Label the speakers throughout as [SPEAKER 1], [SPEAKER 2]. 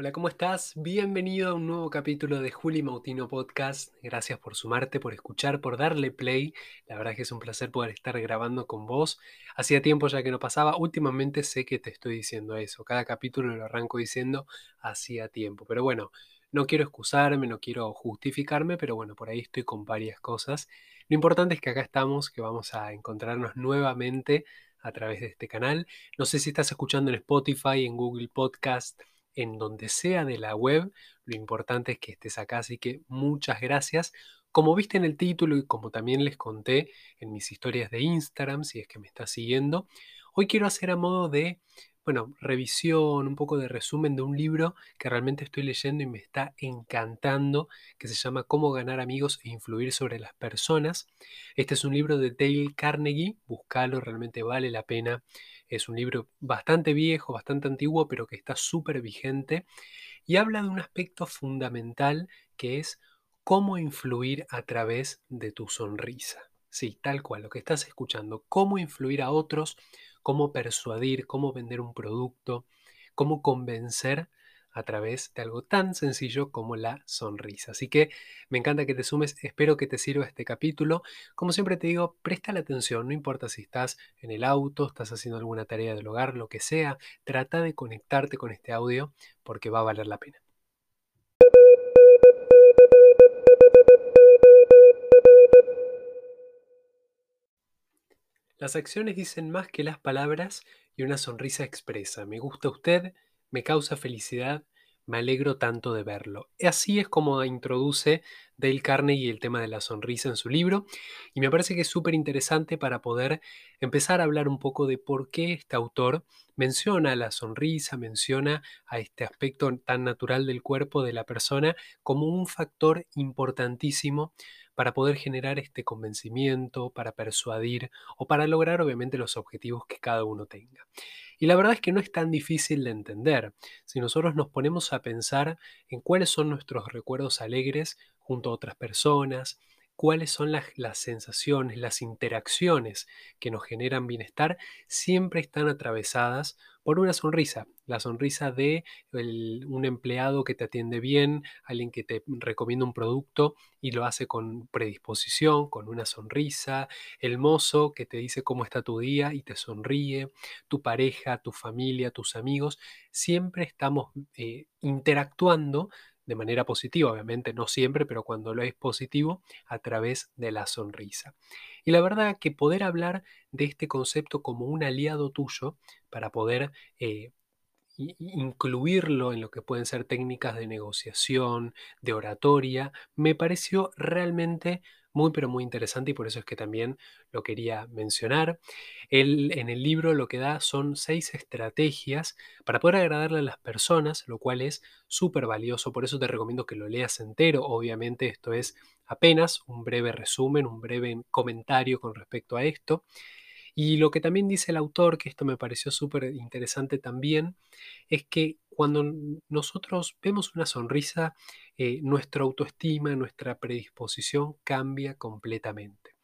[SPEAKER 1] Hola, ¿cómo estás? Bienvenido a un nuevo capítulo de Juli Mautino Podcast. Gracias por sumarte, por escuchar, por darle play. La verdad es que es un placer poder estar grabando con vos. Hacía tiempo ya que no pasaba. Últimamente sé que te estoy diciendo eso. Cada capítulo lo arranco diciendo hacía tiempo. Pero bueno, no quiero excusarme, no quiero justificarme, pero bueno, por ahí estoy con varias cosas. Lo importante es que acá estamos, que vamos a encontrarnos nuevamente a través de este canal. No sé si estás escuchando en Spotify, en Google Podcast en donde sea de la web. Lo importante es que estés acá, así que muchas gracias. Como viste en el título y como también les conté en mis historias de Instagram, si es que me estás siguiendo, hoy quiero hacer a modo de bueno, revisión, un poco de resumen de un libro que realmente estoy leyendo y me está encantando, que se llama Cómo ganar amigos e influir sobre las personas. Este es un libro de Dale Carnegie, búscalo, realmente vale la pena. Es un libro bastante viejo, bastante antiguo, pero que está súper vigente y habla de un aspecto fundamental que es cómo influir a través de tu sonrisa. Sí, tal cual, lo que estás escuchando, cómo influir a otros cómo persuadir, cómo vender un producto, cómo convencer a través de algo tan sencillo como la sonrisa. Así que me encanta que te sumes, espero que te sirva este capítulo. Como siempre te digo, presta la atención, no importa si estás en el auto, estás haciendo alguna tarea del hogar, lo que sea, trata de conectarte con este audio porque va a valer la pena. Las acciones dicen más que las palabras y una sonrisa expresa. Me gusta usted, me causa felicidad, me alegro tanto de verlo. Así es como introduce Dale Carnegie el tema de la sonrisa en su libro y me parece que es súper interesante para poder empezar a hablar un poco de por qué este autor menciona la sonrisa, menciona a este aspecto tan natural del cuerpo de la persona como un factor importantísimo para poder generar este convencimiento, para persuadir o para lograr obviamente los objetivos que cada uno tenga. Y la verdad es que no es tan difícil de entender. Si nosotros nos ponemos a pensar en cuáles son nuestros recuerdos alegres junto a otras personas, cuáles son las, sensaciones, las interacciones que nos generan bienestar, siempre están atravesadas por una sonrisa. La sonrisa de un empleado que te atiende bien, alguien que te recomienda un producto y lo hace con predisposición, con una sonrisa, el mozo que te dice cómo está tu día y te sonríe, tu pareja, tu familia, tus amigos, siempre estamos eh, interactuando de manera positiva, obviamente no siempre, pero cuando lo es positivo, a través de la sonrisa. Y la verdad que poder hablar de este concepto como un aliado tuyo para poder eh, incluirlo en lo que pueden ser técnicas de negociación, de oratoria, me pareció realmente muy pero muy interesante y por eso es que también lo quería mencionar. Él en el libro lo que da son seis estrategias para poder agradarle a las personas, lo cual es súper valioso, por eso te recomiendo que lo leas entero, obviamente esto es apenas un breve resumen, un breve comentario con respecto a esto. Y lo que también dice el autor, que esto me pareció súper interesante también, es que cuando nosotros vemos una sonrisa, eh, nuestra autoestima, nuestra predisposición cambia completamente.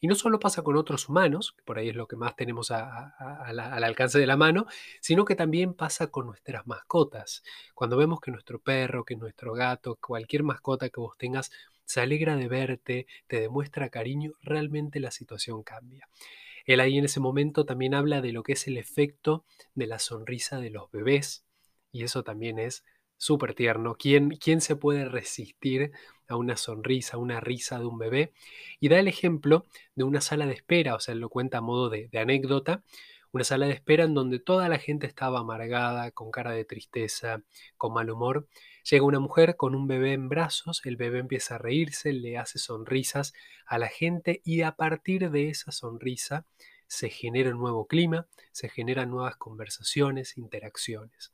[SPEAKER 1] Y no solo pasa con otros humanos, que por ahí es lo que más tenemos al alcance de la mano, sino que también pasa con nuestras mascotas. Cuando vemos que nuestro perro, que nuestro gato, cualquier mascota que vos tengas, se alegra de verte, te demuestra cariño, realmente la situación cambia. Él ahí en ese momento también habla de lo que es el efecto de la sonrisa de los bebés, y eso también es súper tierno. ¿Quién, ¿Quién se puede resistir a una sonrisa, a una risa de un bebé? Y da el ejemplo de una sala de espera, o sea, él lo cuenta a modo de, de anécdota, una sala de espera en donde toda la gente estaba amargada, con cara de tristeza, con mal humor. Llega una mujer con un bebé en brazos, el bebé empieza a reírse, le hace sonrisas a la gente y a partir de esa sonrisa se genera un nuevo clima, se generan nuevas conversaciones, interacciones.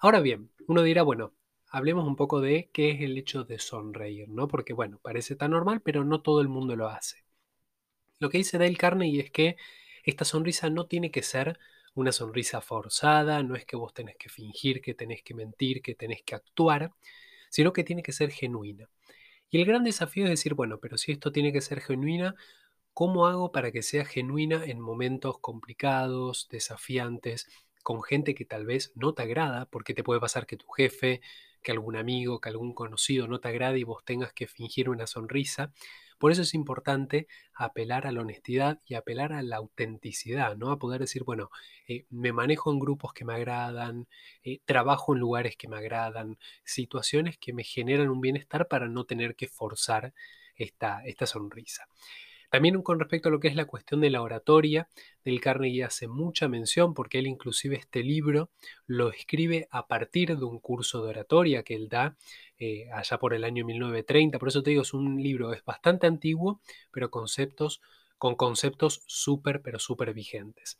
[SPEAKER 1] Ahora bien, uno dirá, bueno, hablemos un poco de qué es el hecho de sonreír, ¿no? Porque, bueno, parece tan normal, pero no todo el mundo lo hace. Lo que dice Dale Carnegie es que esta sonrisa no tiene que ser una sonrisa forzada, no es que vos tenés que fingir, que tenés que mentir, que tenés que actuar, sino que tiene que ser genuina. Y el gran desafío es decir, bueno, pero si esto tiene que ser genuina, ¿cómo hago para que sea genuina en momentos complicados, desafiantes, con gente que tal vez no te agrada, porque te puede pasar que tu jefe, que algún amigo, que algún conocido no te agrade y vos tengas que fingir una sonrisa. Por eso es importante apelar a la honestidad y apelar a la autenticidad, ¿no? A poder decir, bueno, eh, me manejo en grupos que me agradan, eh, trabajo en lugares que me agradan, situaciones que me generan un bienestar para no tener que forzar esta, esta sonrisa. También con respecto a lo que es la cuestión de la oratoria, del Carnegie hace mucha mención porque él inclusive este libro lo escribe a partir de un curso de oratoria que él da eh, allá por el año 1930. Por eso te digo, es un libro, es bastante antiguo, pero conceptos con conceptos súper, pero súper vigentes.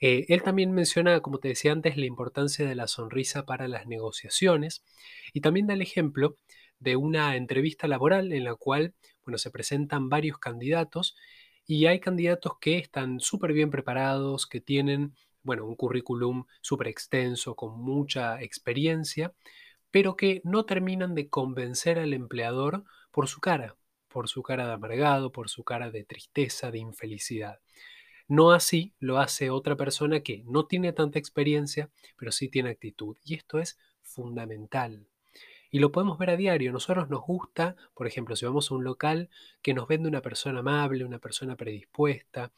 [SPEAKER 1] Eh, él también menciona, como te decía antes, la importancia de la sonrisa para las negociaciones y también da el ejemplo de una entrevista laboral en la cual bueno, se presentan varios candidatos y hay candidatos que están súper bien preparados, que tienen bueno, un currículum súper extenso, con mucha experiencia, pero que no terminan de convencer al empleador por su cara, por su cara de amargado, por su cara de tristeza, de infelicidad. No así lo hace otra persona que no tiene tanta experiencia, pero sí tiene actitud. Y esto es fundamental. Y lo podemos ver a diario. Nosotros nos gusta, por ejemplo, si vamos a un local que nos vende una persona amable, una persona predispuesta,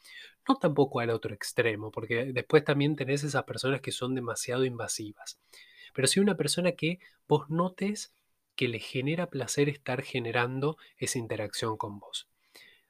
[SPEAKER 1] no tampoco al otro extremo, porque después también tenés esas personas que son demasiado invasivas. Pero sí una persona que vos notes que le genera placer estar generando esa interacción con vos.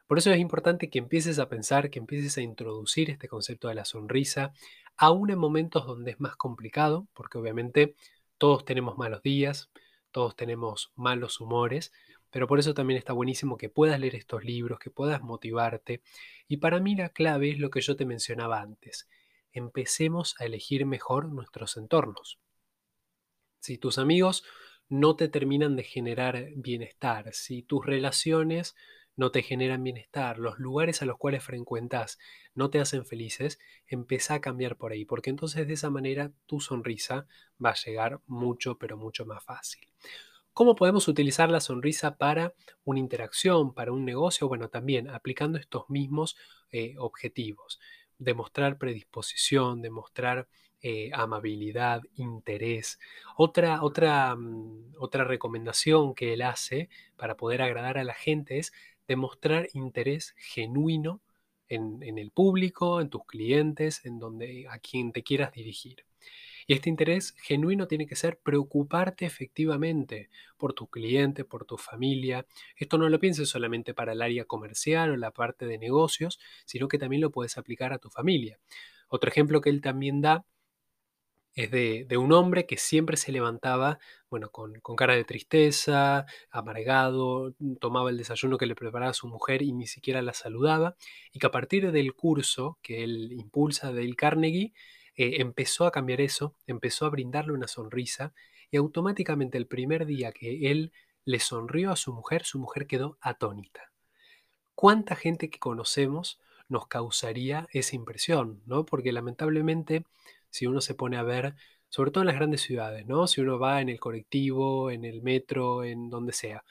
[SPEAKER 1] Por eso es importante que empieces a pensar, que empieces a introducir este concepto de la sonrisa, aún en momentos donde es más complicado, porque obviamente todos tenemos malos días, todos tenemos malos humores, pero por eso también está buenísimo que puedas leer estos libros, que puedas motivarte. Y para mí la clave es lo que yo te mencionaba antes. Empecemos a elegir mejor nuestros entornos. Si tus amigos no te terminan de generar bienestar, si tus relaciones no te generan bienestar, los lugares a los cuales frecuentas no te hacen felices, empieza a cambiar por ahí, porque entonces de esa manera tu sonrisa va a llegar mucho, pero mucho más fácil. ¿Cómo podemos utilizar la sonrisa para una interacción, para un negocio? Bueno, también aplicando estos mismos eh, objetivos. Demostrar predisposición, demostrar eh, amabilidad, interés. Otra, otra, mm, otra recomendación que él hace para poder agradar a la gente es demostrar interés genuino en, el público, en tus clientes, en donde a quien te quieras dirigir. Y este interés genuino tiene que ser preocuparte efectivamente por tu cliente, por tu familia. Esto no lo pienses solamente para el área comercial o la parte de negocios, sino que también lo puedes aplicar a tu familia. Otro ejemplo que él también da es de, un hombre que siempre se levantaba, bueno, con, cara de tristeza, amargado, mm, tomaba el desayuno que le preparaba su mujer y ni siquiera la saludaba, y que a partir del curso que él impulsa del Carnegie, eh, empezó a cambiar eso, empezó a brindarle una sonrisa, y automáticamente el primer día que él le sonrió a su mujer, su mujer quedó atónita. ¿Cuánta gente que conocemos nos causaría esa impresión? ¿no? Porque lamentablemente si uno se pone a ver, sobre todo en las grandes ciudades, ¿no? Si uno va en el colectivo, en el metro, en donde sea,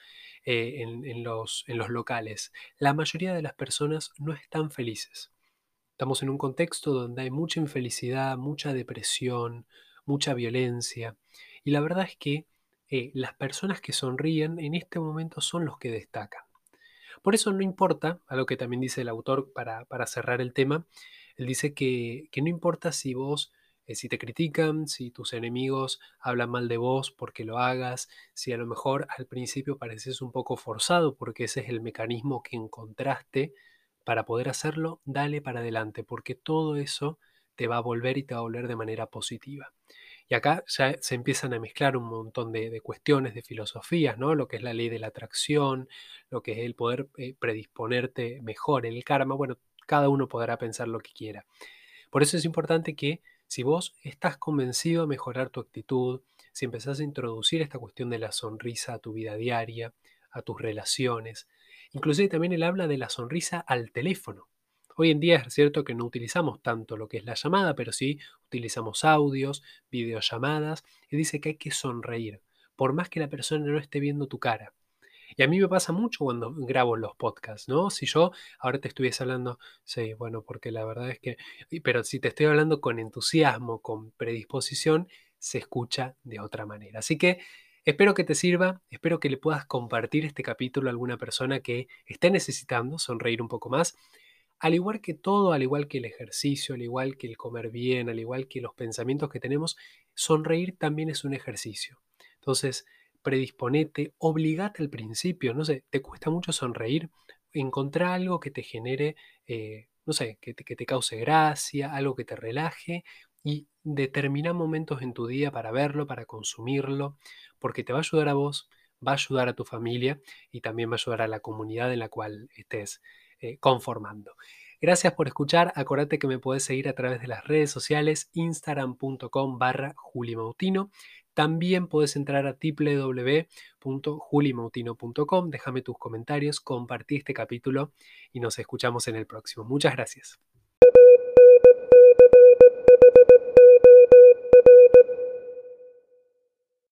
[SPEAKER 1] eh, en, los, en los locales, la mayoría de las personas no están felices. Estamos en un contexto donde hay mucha infelicidad, mucha depresión, mucha violencia. Y la verdad es que eh, las personas que sonríen en este momento son los que destacan. Por eso no importa, algo que también dice el autor para, cerrar el tema, él dice que, que no importa si vos eh, si te critican, si tus enemigos hablan mal de vos porque lo hagas, si a lo mejor al principio pareces un poco forzado porque ese es el mecanismo que encontraste para poder hacerlo, dale para adelante porque todo eso te va a volver y te va a volver de manera positiva. Y acá ya se empiezan a mezclar un montón de, cuestiones, de filosofías, ¿no? Lo que es la ley de la atracción, lo que es el poder eh, predisponerte mejor, el karma. Bueno, cada uno podrá pensar lo que quiera. Por eso es importante que si vos estás convencido de mejorar tu actitud, si empezás a introducir esta cuestión de la sonrisa a tu vida diaria, a tus relaciones, inclusive también él habla de la sonrisa al teléfono. Hoy en día es cierto que no utilizamos tanto lo que es la llamada, pero sí utilizamos audios, videollamadas, y dice que hay que sonreír, por más que la persona no esté viendo tu cara. Y a mí me pasa mucho cuando grabo los podcasts, ¿no? Si yo ahora te estuviese hablando, sí, bueno, porque la verdad es que, pero si te estoy hablando con entusiasmo, con predisposición, se escucha de otra manera. Así que espero que te sirva, espero que le puedas compartir este capítulo a alguna persona que esté necesitando sonreír un poco más. Al igual que todo, al igual que el ejercicio, al igual que el comer bien, al igual que los pensamientos que tenemos, sonreír también es un ejercicio. Entonces, predisponete, obligate al principio, no sé, te cuesta mucho sonreír, encontrar algo que te genere, eh, no sé, que te, cause gracia, algo que te relaje y determina momentos en tu día para verlo, para consumirlo, porque te va a ayudar a vos, va a ayudar a tu familia y también va a ayudar a la comunidad en la cual estés eh, conformando. Gracias por escuchar. Acordate que me puedes seguir a través de las redes sociales, instagram.com barra julimautino. También puedes entrar a www.julimautino.com. Déjame tus comentarios, compartí este capítulo y nos escuchamos en el próximo. Muchas gracias.